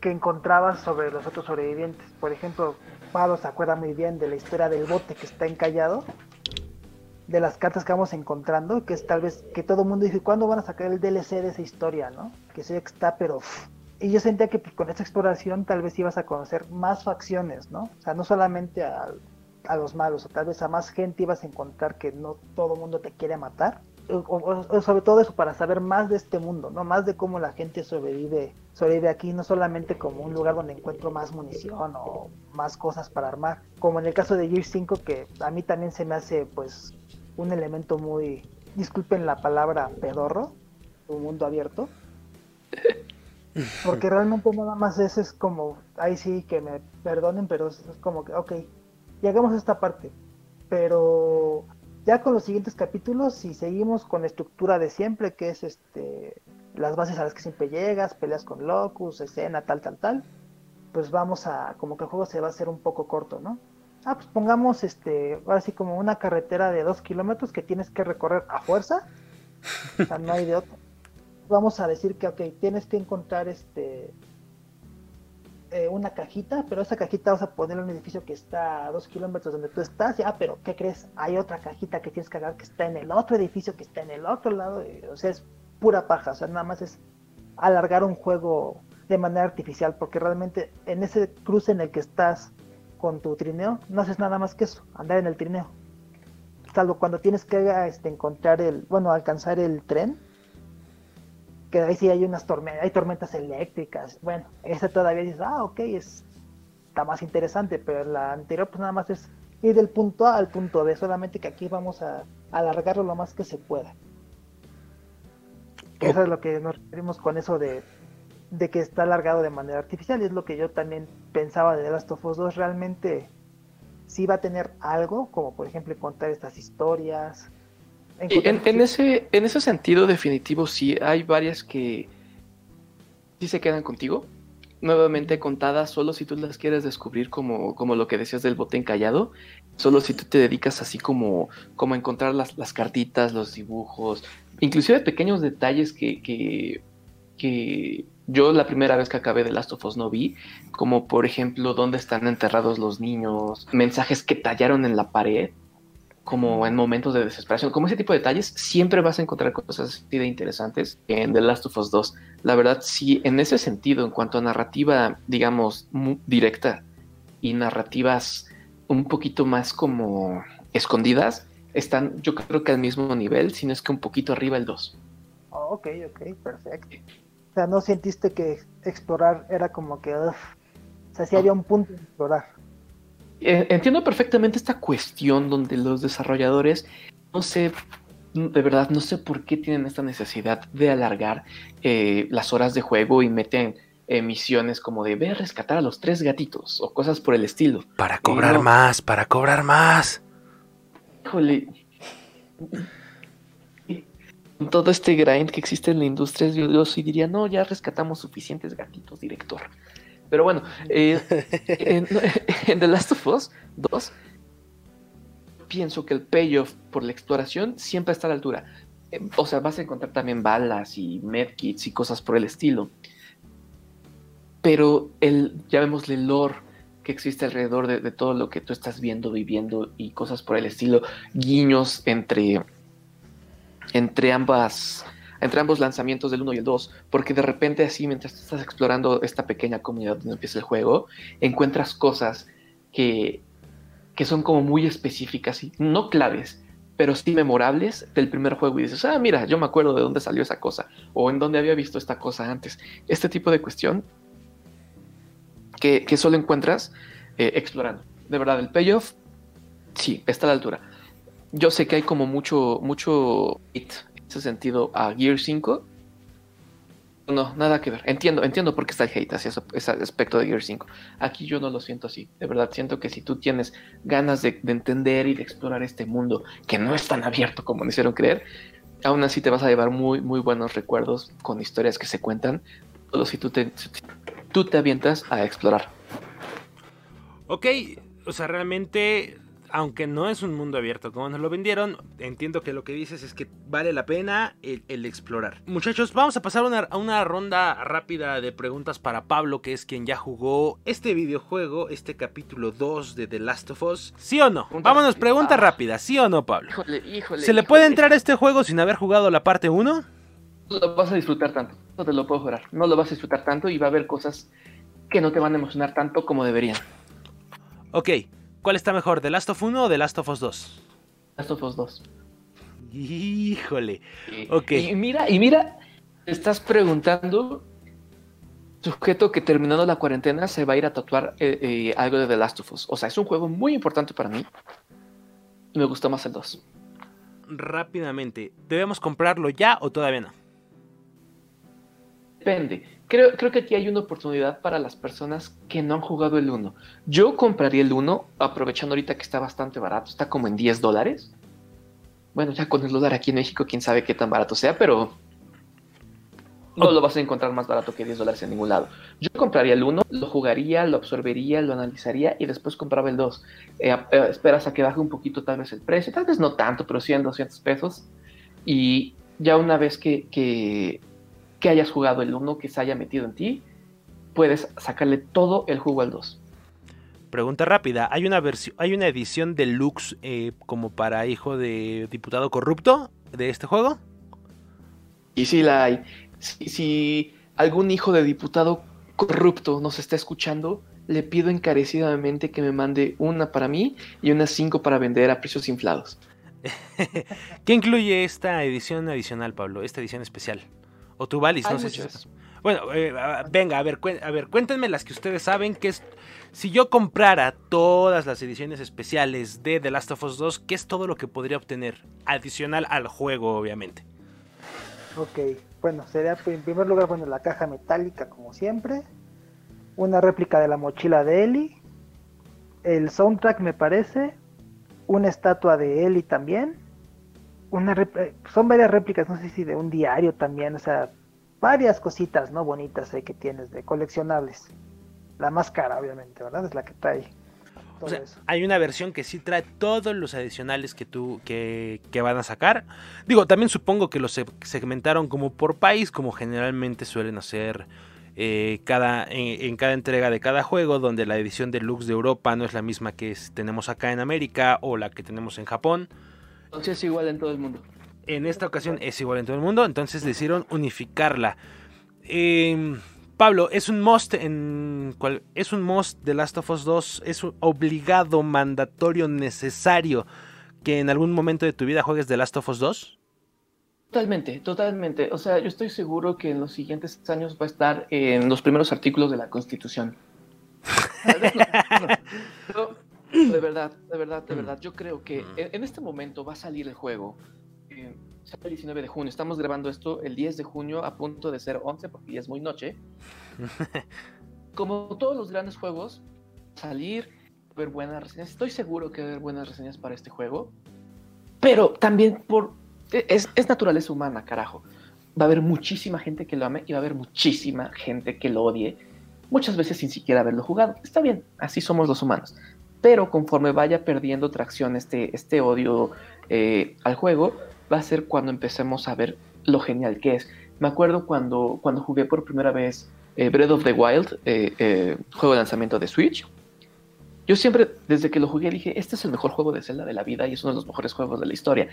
que encontrabas sobre los otros sobrevivientes. Por ejemplo, Pablo se acuerda muy bien de la historia del bote que está encallado de las cartas que vamos encontrando, que es tal vez que todo el mundo dice, ¿cuándo van a sacar el DLC de esa historia, no? Que que está, pero... Y yo sentía que pues, con esta exploración tal vez ibas a conocer más facciones, ¿no? O sea, no solamente a, a los malos, o tal vez a más gente ibas a encontrar que no todo el mundo te quiere matar. O, sobre todo eso, para saber más de este mundo, ¿no? Más de cómo la gente sobrevive, sobrevive aquí, no solamente como un lugar donde encuentro más munición o más cosas para armar, como en el caso de Gear 5, que a mí también se me hace, pues, un elemento muy, disculpen la palabra, pedorro, un mundo abierto. Porque [LAUGHS] realmente nada más ese es como, ahí sí que me perdonen, pero es como que, ok, llegamos a esta parte. Pero ya con los siguientes capítulos, si seguimos con la estructura de siempre, que es este las bases a las que siempre llegas, peleas con Locus, escena, tal, tal, tal, pues vamos a, como que el juego se va a hacer un poco corto, ¿no? Ah, pues pongamos este, ahora sí como una carretera de dos kilómetros que tienes que recorrer a fuerza, o sea, no hay de otro. Vamos a decir que, ok, tienes que encontrar este eh, una cajita, pero esa cajita vas a poner en un edificio que está a dos kilómetros donde tú estás, y, ah, pero ¿qué crees? Hay otra cajita que tienes que agarrar que está en el otro edificio, que está en el otro lado, o sea, es pura paja, o sea, nada más es alargar un juego de manera artificial, porque realmente en ese cruce en el que estás con tu trineo, no haces nada más que eso, andar en el trineo. Salvo cuando tienes que este, encontrar el, bueno, alcanzar el tren, que ahí sí hay unas tormentas, hay tormentas eléctricas. Bueno, ese todavía dices, ah, ok, es, está más interesante, pero la anterior pues nada más es ir del punto A al punto B, solamente que aquí vamos a alargarlo lo más que se pueda. Eso es lo que nos referimos con eso de de que está alargado de manera artificial. Y es lo que yo también pensaba de The Last of Us 2. Realmente sí va a tener algo, como por ejemplo contar estas historias. En, ese, en ese sentido definitivo sí, hay varias que sí se quedan contigo. Nuevamente contadas solo si tú las quieres descubrir como, como lo que decías del bote encallado. Solo si tú te dedicas así como, como a encontrar las, las cartitas, los dibujos, inclusive pequeños detalles que, que, que yo la primera vez que acabé de Last of Us no vi, como por ejemplo dónde están enterrados los niños, mensajes que tallaron en la pared, como en momentos de desesperación, como ese tipo de detalles, siempre vas a encontrar cosas así de interesantes en The Last of Us 2. La verdad, sí, en ese sentido, en cuanto a narrativa, digamos, directa y narrativas un poquito más como escondidas, están yo creo que al mismo nivel, si no es que un poquito arriba el 2. ok, ok, perfecto sea, no sentiste que explorar era como que, o sea, sí había un punto de explorar. Eh, entiendo perfectamente esta cuestión donde los desarrolladores, no sé, de verdad, no sé por qué tienen esta necesidad de alargar eh, las horas de juego y meten misiones como de ver rescatar a los tres gatitos o cosas por el estilo. Para cobrar más, para cobrar más. Híjole todo este grind que existe en la industria, yo, sí diría, no, ya rescatamos suficientes gatitos, director. Pero bueno, eh, [LAUGHS] [LAUGHS] en, The Last of Us 2, pienso que el payoff por la exploración siempre está a la altura. Eh, o sea, vas a encontrar también balas y medkits y cosas por el estilo. Pero el, ya vemos el lore que existe alrededor de, de todo lo que tú estás viendo, viviendo y cosas por el estilo, guiños entre entre ambas entre ambos lanzamientos del 1 y el 2, porque de repente así mientras estás explorando esta pequeña comunidad donde empieza el juego, encuentras cosas que, que son como muy específicas, y no claves, pero sí memorables del primer juego y dices, ah, mira, yo me acuerdo de dónde salió esa cosa, o en dónde había visto esta cosa antes. Este tipo de cuestión que, que solo encuentras eh, explorando. De verdad, el payoff, sí, está a la altura yo sé que hay como mucho, mucho hit en ese sentido a Gear 5. No, nada que ver. Entiendo, entiendo por qué está el hate hacia ese aspecto de Gear 5. Aquí yo no lo siento así. De verdad, siento que si tú tienes ganas de, entender y de explorar este mundo, que no es tan abierto como me hicieron creer, aún así te vas a llevar muy, muy buenos recuerdos con historias que se cuentan, solo si tú te, tú te avientas a explorar. Ok, o sea, realmente aunque no es un mundo abierto como nos lo vendieron, entiendo que lo que dices es que vale la pena el, explorar. Muchachos, vamos a pasar a una ronda rápida de preguntas para Pablo, que es quien ya jugó este videojuego, este capítulo 2 de The Last of Us. ¿Sí o no? Vámonos, pregunta rápida, ¿sí o no, Pablo? Híjole, híjole. ¿Se le puede entrar a este juego sin haber jugado la parte 1? No lo vas a disfrutar tanto, no te lo puedo jurar. No lo vas a disfrutar tanto y va a haber cosas que no te van a emocionar tanto como deberían. Ok, ¿Cuál está mejor, The Last of 1 o The Last of Us 2? Last of Us 2. Híjole. Ok. Y mira, y mira, te estás preguntando, sujeto que terminando la cuarentena se va a ir a tatuar eh, eh, algo de The Last of Us. O sea, es un juego muy importante para mí. Me gustó más el 2. Rápidamente, ¿debemos comprarlo ya o todavía no? Depende creo, creo que aquí hay una oportunidad para las personas que no han jugado el 1. Yo compraría el 1, aprovechando ahorita que está bastante barato, está como en 10 dólares. Bueno, ya con el dólar aquí en México, quién sabe qué tan barato sea, pero no lo vas a encontrar más barato que 10 dólares en ningún lado. Yo compraría el 1, lo jugaría, lo absorbería, lo analizaría y después compraba el 2. Eh, eh, esperas a que baje un poquito tal vez el precio, tal vez no tanto, pero 100, 200 pesos. Y ya una vez que, que que hayas jugado el 1, que se haya metido en ti, puedes sacarle todo el jugo al 2. Pregunta rápida, ¿hay una, versión, ¿hay una edición deluxe eh, como para hijo de diputado corrupto de este juego? Y sí la hay. Si, algún hijo de diputado corrupto nos está escuchando, le pido encarecidamente que me mande una para mí y unas cinco para vender a precios inflados. [LAUGHS] ¿Qué incluye esta edición adicional, Pablo? Esta edición especial. O tú, Valis, no sé si Bueno, eh, venga, a ver, a ver, cuéntenme las que ustedes saben que es... Si yo comprara todas las ediciones especiales de The Last of Us 2, ¿qué es todo lo que podría obtener? Adicional al juego, obviamente. Ok, bueno, sería en primer lugar, bueno, la caja metálica como siempre. Una réplica de la mochila de Ellie. El soundtrack me parece. Una estatua de Ellie también una eh, son varias réplicas, no sé si de un diario también, o sea, varias cositas, ¿no? Bonitas que tienes de coleccionables. La más cara, obviamente, ¿verdad? Es la que trae. Todo eso. Hay una versión que sí trae todos los adicionales que tú que, que, van a sacar. Digo, también supongo que los segmentaron como por país, como generalmente suelen hacer eh, cada, en, cada entrega de cada juego, donde la edición deluxe de Europa no es la misma que tenemos acá en América o la que tenemos en Japón. Entonces es igual en todo el mundo. En esta ocasión es igual en todo el mundo, entonces decidieron unificarla. Em, Pablo, es un must en cual, es un must de Last of Us 2, es un obligado, mandatorio, necesario que en algún momento de tu vida juegues The Last of Us 2? Totalmente, totalmente. O sea, yo estoy seguro que en los siguientes años va a estar en los primeros artículos de la Constitución. [LAUGHS] De verdad, de verdad, de mm. verdad. Yo creo que mm. en, este momento va a salir el juego. Eh, el 19 de junio. Estamos grabando esto el 10 de junio a punto de ser 11 porque ya es muy noche. [LAUGHS] Como todos los grandes juegos, salir, ver buenas reseñas. Estoy seguro que va a haber buenas reseñas para este juego. Pero también por... E, es, es naturaleza humana, carajo. Va a haber muchísima gente que lo ame y va a haber muchísima gente que lo odie. Muchas veces sin siquiera haberlo jugado. Está bien, así somos los humanos pero conforme vaya perdiendo tracción este, este odio eh, al juego, va a ser cuando empecemos a ver lo genial que es. Me acuerdo cuando, cuando jugué por primera vez eh, Breath of the Wild, eh, juego de lanzamiento de Switch. Yo siempre, desde que lo jugué, dije, este es el mejor juego de Zelda de la vida y es uno de los mejores juegos de la historia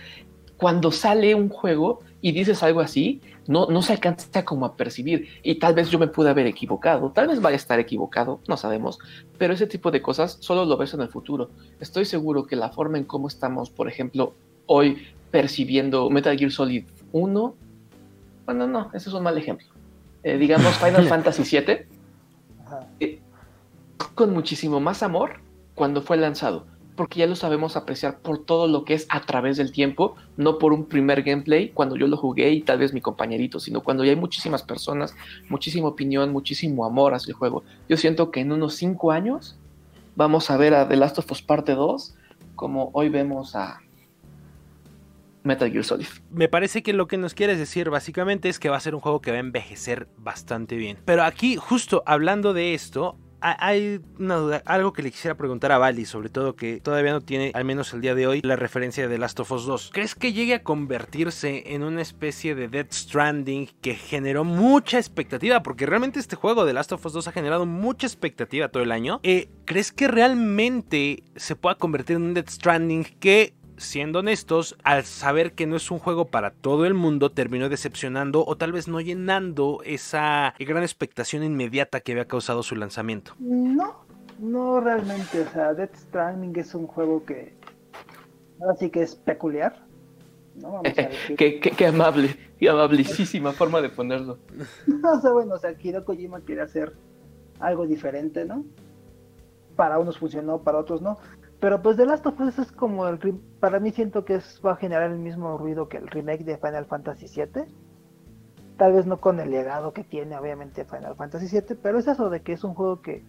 cuando sale un juego y dices algo así, no, no se alcanza como a percibir. Y tal vez yo me pude haber equivocado, tal vez vaya a estar equivocado, no sabemos. Pero ese tipo de cosas solo lo ves en el futuro. Estoy seguro que la forma en cómo estamos, por ejemplo, hoy percibiendo Metal Gear Solid 1, bueno, no, ese es un mal ejemplo. Eh, digamos [LAUGHS] Final Fantasy VII, eh, con muchísimo más amor cuando fue lanzado porque ya lo sabemos apreciar por todo lo que es a través del tiempo, no por un primer gameplay cuando yo lo jugué y tal vez mi compañerito, sino cuando ya hay muchísimas personas, muchísima opinión, muchísimo amor hacia el juego. Yo siento que en unos 5 años vamos a ver a The Last of Us Parte 2 como hoy vemos a Metal Gear Solid. Me parece que lo que nos quieres decir básicamente es que va a ser un juego que va a envejecer bastante bien. Pero aquí, justo hablando de esto, hay una duda, algo que le quisiera preguntar a Bali, sobre todo que todavía no tiene, al menos el día de hoy, la referencia de Last of Us 2. ¿Crees que llegue a convertirse en una especie de Dead Stranding que generó mucha expectativa? Porque realmente este juego de Last of Us 2 ha generado mucha expectativa todo el año. Eh, ¿Crees que realmente se pueda convertir en un Dead Stranding que siendo honestos, al saber que no es un juego para todo el mundo, terminó decepcionando o tal vez no llenando esa gran expectación inmediata que había causado su lanzamiento. No, no realmente. O sea, Death Stranding es un juego que ahora sí que es peculiar. ¿no? [LAUGHS] qué, amable, qué amablecísima forma de ponerlo. [LAUGHS] o sea, bueno, o sea, Hideo Kojima quiere hacer algo diferente, ¿no? Para unos funcionó, para otros no. Pero pues The Last of Us es como el para mí siento que es, va a generar el mismo ruido que el remake de Final Fantasy VII. Tal vez no con el legado que tiene obviamente Final Fantasy VII, pero es eso de que es un juego que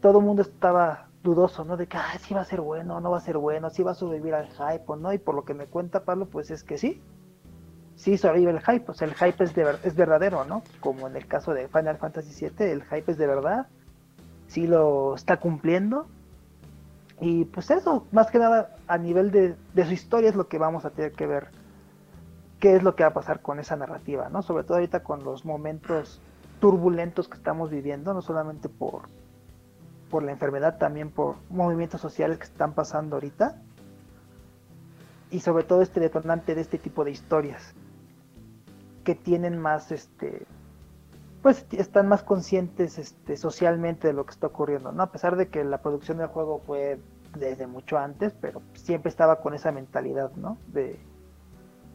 todo el mundo estaba dudoso, ¿no? De que ah, si va a ser bueno, no va a ser bueno, si va a sobrevivir al hype o no, y por lo que me cuenta Pablo, pues es que sí. Sí sobrevive el hype, o sea, el hype es, de, es verdadero, ¿no? Como en el caso de Final Fantasy VII, el hype es de verdad, sí lo está cumpliendo, y pues eso, más que nada a nivel de, su historia es lo que vamos a tener que ver qué es lo que va a pasar con esa narrativa, ¿no? Sobre todo ahorita con los momentos turbulentos que estamos viviendo, no solamente por, por la enfermedad, también por movimientos sociales que están pasando ahorita. Y sobre todo este detonante de este tipo de historias que tienen más este pues están más conscientes este, socialmente de lo que está ocurriendo, ¿no? A pesar de que la producción del juego fue desde mucho antes, pero siempre estaba con esa mentalidad, ¿no? De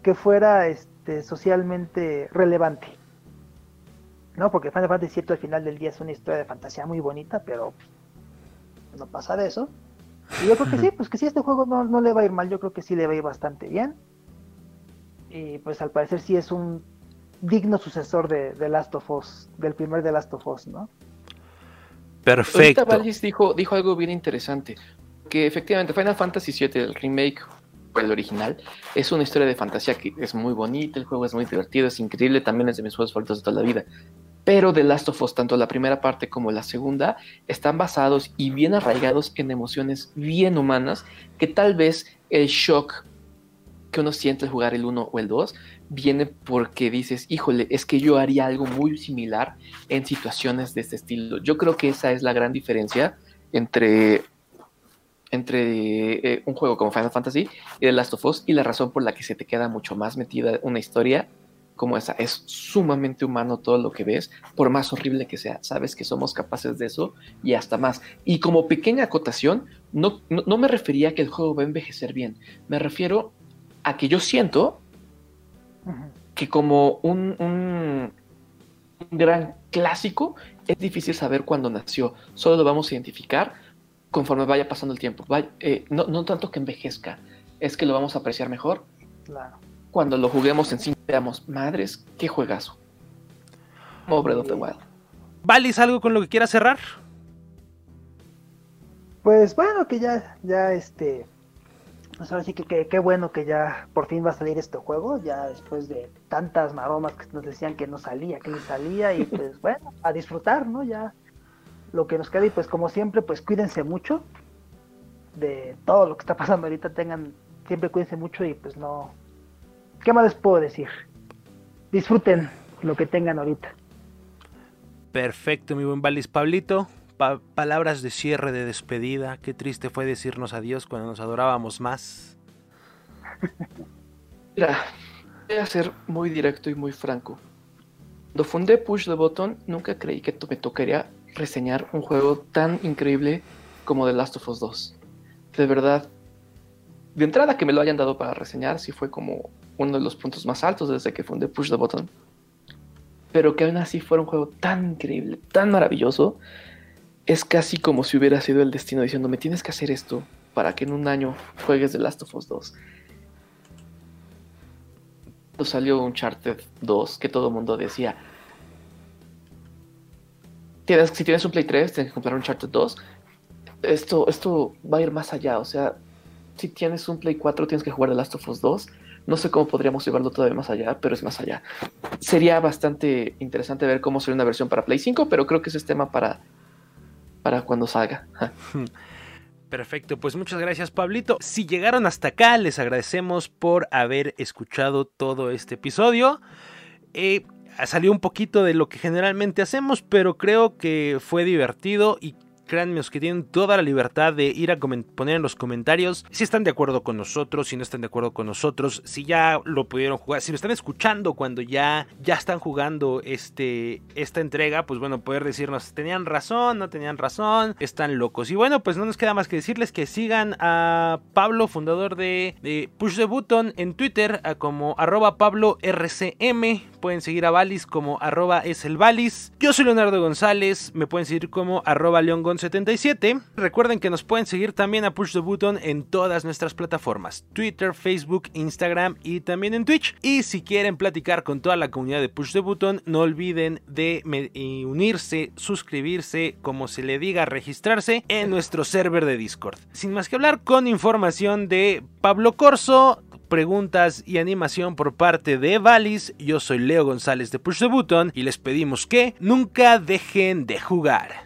que fuera este, socialmente relevante, ¿no? Porque Final Fantasy VII al final del día es una historia de fantasía muy bonita, pero no pasa de eso. Y yo creo que sí, pues que sí, este juego no, no le va a ir mal, yo creo que sí le va a ir bastante bien. Y pues al parecer sí es un digno sucesor de, de Last of Us, del primer de Last of Us, ¿no? Perfecto. Ahorita dijo, dijo algo bien interesante, que efectivamente Final Fantasy VII, el remake, o el original, es una historia de fantasía que es muy bonita, el juego es muy divertido, es increíble, también es de mis juegos favoritos de toda la vida. Pero The Last of Us, tanto la primera parte como la segunda, están basados y bien arraigados en emociones bien humanas que tal vez el shock que uno siente al jugar el 1 o el 2 viene porque dices, híjole, es que yo haría algo muy similar en situaciones de este estilo. Yo creo que esa es la gran diferencia entre, entre eh, un juego como Final Fantasy y The Last of Us y la razón por la que se te queda mucho más metida una historia como esa. Es sumamente humano todo lo que ves, por más horrible que sea. Sabes que somos capaces de eso y hasta más. Y como pequeña acotación, no, no me refería a que el juego va a envejecer bien. Me refiero a que yo siento que como un, gran clásico es difícil saber cuándo nació. Solo lo vamos a identificar conforme vaya pasando el tiempo. Eh, no, tanto que envejezca, es que lo vamos a apreciar mejor. Cuando lo juguemos en sí, veamos, madres, qué juegazo. Pobre of the Wild. ¿Valis algo con lo que quieras cerrar? Pues bueno, que ya, ya este, pues ahora sí que qué bueno que ya por fin va a salir este juego, ya después de tantas maromas que nos decían que no salía, que no salía, y [LAUGHS] pues bueno, a disfrutar, ¿no? Ya lo que nos queda y pues como siempre, pues cuídense mucho de todo lo que está pasando ahorita, tengan, siempre cuídense mucho y pues no, ¿qué más les puedo decir? Disfruten lo que tengan ahorita. Perfecto, mi buen Valis Pablito palabras de cierre, de despedida. Qué triste fue decirnos adiós cuando nos adorábamos más. Mira, voy a ser muy directo y muy franco. Cuando fundé Push the Button, nunca creí que me tocaría reseñar un juego tan increíble como The Last of Us 2. De verdad, de entrada que me lo hayan dado para reseñar, sí fue como uno de los puntos más altos desde que fundé Push the Button. Pero que aún así fuera un juego tan increíble, tan maravilloso, es casi como si hubiera sido el destino diciendo, me tienes que hacer esto para que en un año juegues The Last of Us 2. Cuando salió Uncharted 2, que todo el mundo decía, tienes, si tienes un Play 3, tienes que comprar Uncharted 2. Esto, esto va a ir más allá, o sea, si tienes un Play 4, tienes que jugar The Last of Us 2, No sé cómo podríamos llevarlo todavía más allá, pero es más allá. Sería bastante interesante ver cómo sería una versión para Play 5, pero creo que ese es tema para, para cuando salga. [LAUGHS] Perfecto, pues muchas gracias Pablito. Si llegaron hasta acá, les agradecemos por haber escuchado todo este episodio. Eh, salió un poquito de lo que generalmente hacemos, pero creo que fue divertido y créanme que tienen toda la libertad de ir a poner en los comentarios si están de acuerdo con nosotros, si no están de acuerdo con nosotros, si ya lo pudieron jugar, si lo están escuchando cuando ya, ya están jugando este, esta entrega, pues bueno, poder decirnos, tenían razón, no tenían razón, están locos. Y bueno, pues no nos queda más que decirles que sigan a Pablo, fundador de, Push the Button en Twitter, como arroba Pablo RCM, pueden seguir a Valis como arroba es el Valis. Yo soy Leonardo González, me pueden seguir como arroba León 77. Recuerden que nos pueden seguir también a Push the Button en todas nuestras plataformas, Twitter, Facebook, Instagram y también en Twitch. Y si quieren platicar con toda la comunidad de Push the Button, no olviden de unirse, suscribirse, como se le diga, registrarse en nuestro server de Discord. Sin más que hablar, con información de Pablo Corso, preguntas y animación por parte de Valis. Yo soy Leo González de Push the Button y les pedimos que nunca dejen de jugar.